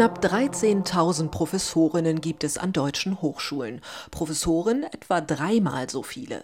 Knapp 13.000 Professorinnen gibt es an deutschen Hochschulen. Professoren etwa dreimal so viele.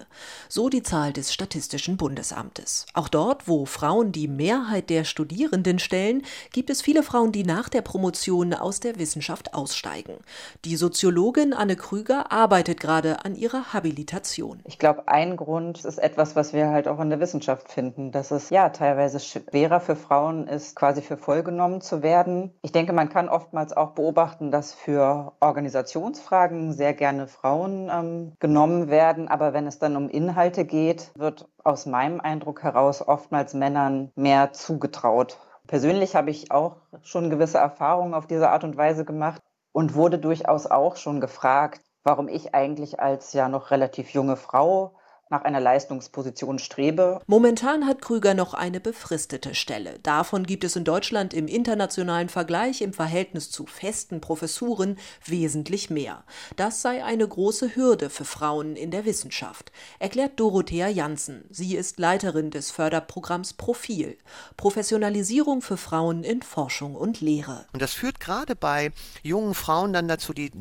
So die Zahl des Statistischen Bundesamtes. Auch dort, wo Frauen die Mehrheit der Studierenden stellen, gibt es viele Frauen, die nach der Promotion aus der Wissenschaft aussteigen. Die Soziologin Anne Krüger arbeitet gerade an ihrer Habilitation. Ich glaube, ein Grund ist etwas, was wir halt auch in der Wissenschaft finden, dass es ja teilweise schwerer für Frauen ist, quasi für voll genommen zu werden. Ich denke, man kann oft oftmals auch beobachten, dass für Organisationsfragen sehr gerne Frauen ähm, genommen werden. Aber wenn es dann um Inhalte geht, wird aus meinem Eindruck heraus oftmals Männern mehr zugetraut. Persönlich habe ich auch schon gewisse Erfahrungen auf diese Art und Weise gemacht und wurde durchaus auch schon gefragt, warum ich eigentlich als ja noch relativ junge Frau nach einer Leistungsposition strebe. Momentan hat Krüger noch eine befristete Stelle. Davon gibt es in Deutschland im internationalen Vergleich im Verhältnis zu festen Professuren wesentlich mehr. Das sei eine große Hürde für Frauen in der Wissenschaft, erklärt Dorothea Janssen. Sie ist Leiterin des Förderprogramms Profil, Professionalisierung für Frauen in Forschung und Lehre. Und das führt gerade bei jungen Frauen dann dazu, die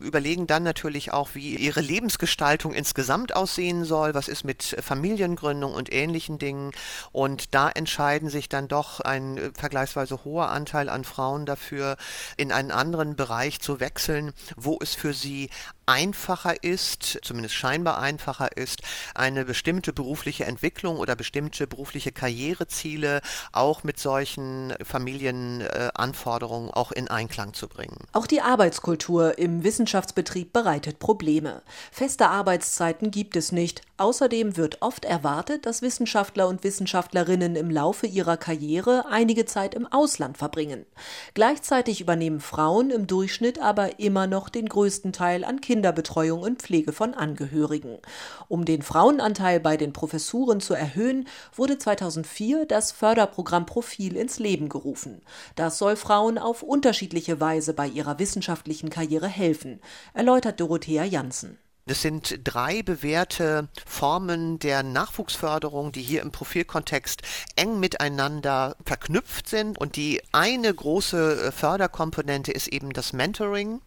überlegen dann natürlich auch, wie ihre Lebensgestaltung insgesamt aussehen soll, was ist mit Familiengründung und ähnlichen Dingen. Und da entscheiden sich dann doch ein äh, vergleichsweise hoher Anteil an Frauen dafür, in einen anderen Bereich zu wechseln, wo es für sie einfacher ist, zumindest scheinbar einfacher ist, eine bestimmte berufliche Entwicklung oder bestimmte berufliche Karriereziele auch mit solchen Familienanforderungen auch in Einklang zu bringen. Auch die Arbeitskultur im Wissenschaftsbetrieb bereitet Probleme. Feste Arbeitszeiten gibt es nicht. Außerdem wird oft erwartet, dass Wissenschaftler und Wissenschaftlerinnen im Laufe ihrer Karriere einige Zeit im Ausland verbringen. Gleichzeitig übernehmen Frauen im Durchschnitt aber immer noch den größten Teil an Kindern Kinderbetreuung und Pflege von Angehörigen. Um den Frauenanteil bei den Professuren zu erhöhen, wurde 2004 das Förderprogramm Profil ins Leben gerufen. Das soll Frauen auf unterschiedliche Weise bei ihrer wissenschaftlichen Karriere helfen, erläutert Dorothea Janssen. Das sind drei bewährte Formen der Nachwuchsförderung, die hier im Profilkontext eng miteinander verknüpft sind. Und die eine große Förderkomponente ist eben das Mentoring.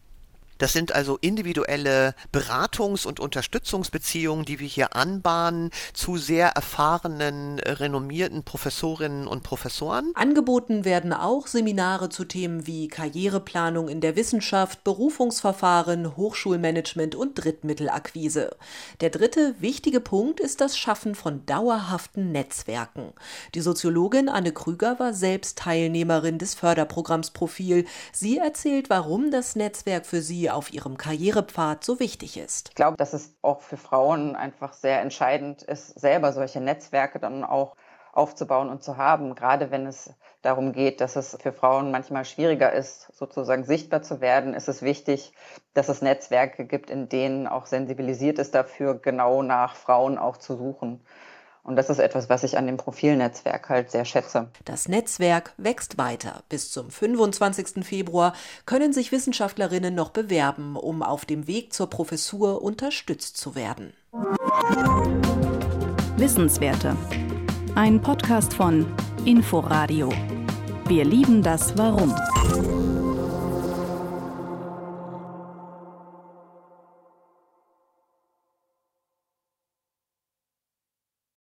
Das sind also individuelle Beratungs- und Unterstützungsbeziehungen, die wir hier anbahnen zu sehr erfahrenen, renommierten Professorinnen und Professoren. Angeboten werden auch Seminare zu Themen wie Karriereplanung in der Wissenschaft, Berufungsverfahren, Hochschulmanagement und Drittmittelakquise. Der dritte wichtige Punkt ist das Schaffen von dauerhaften Netzwerken. Die Soziologin Anne Krüger war selbst Teilnehmerin des Förderprogramms Profil. Sie erzählt, warum das Netzwerk für sie auf ihrem Karrierepfad so wichtig ist. Ich glaube, dass es auch für Frauen einfach sehr entscheidend ist, selber solche Netzwerke dann auch aufzubauen und zu haben, gerade wenn es darum geht, dass es für Frauen manchmal schwieriger ist, sozusagen sichtbar zu werden, ist es wichtig, dass es Netzwerke gibt, in denen auch sensibilisiert ist dafür, genau nach Frauen auch zu suchen. Und das ist etwas, was ich an dem Profilnetzwerk halt sehr schätze. Das Netzwerk wächst weiter. Bis zum 25. Februar können sich Wissenschaftlerinnen noch bewerben, um auf dem Weg zur Professur unterstützt zu werden. Wissenswerte. Ein Podcast von Inforadio. Wir lieben das Warum.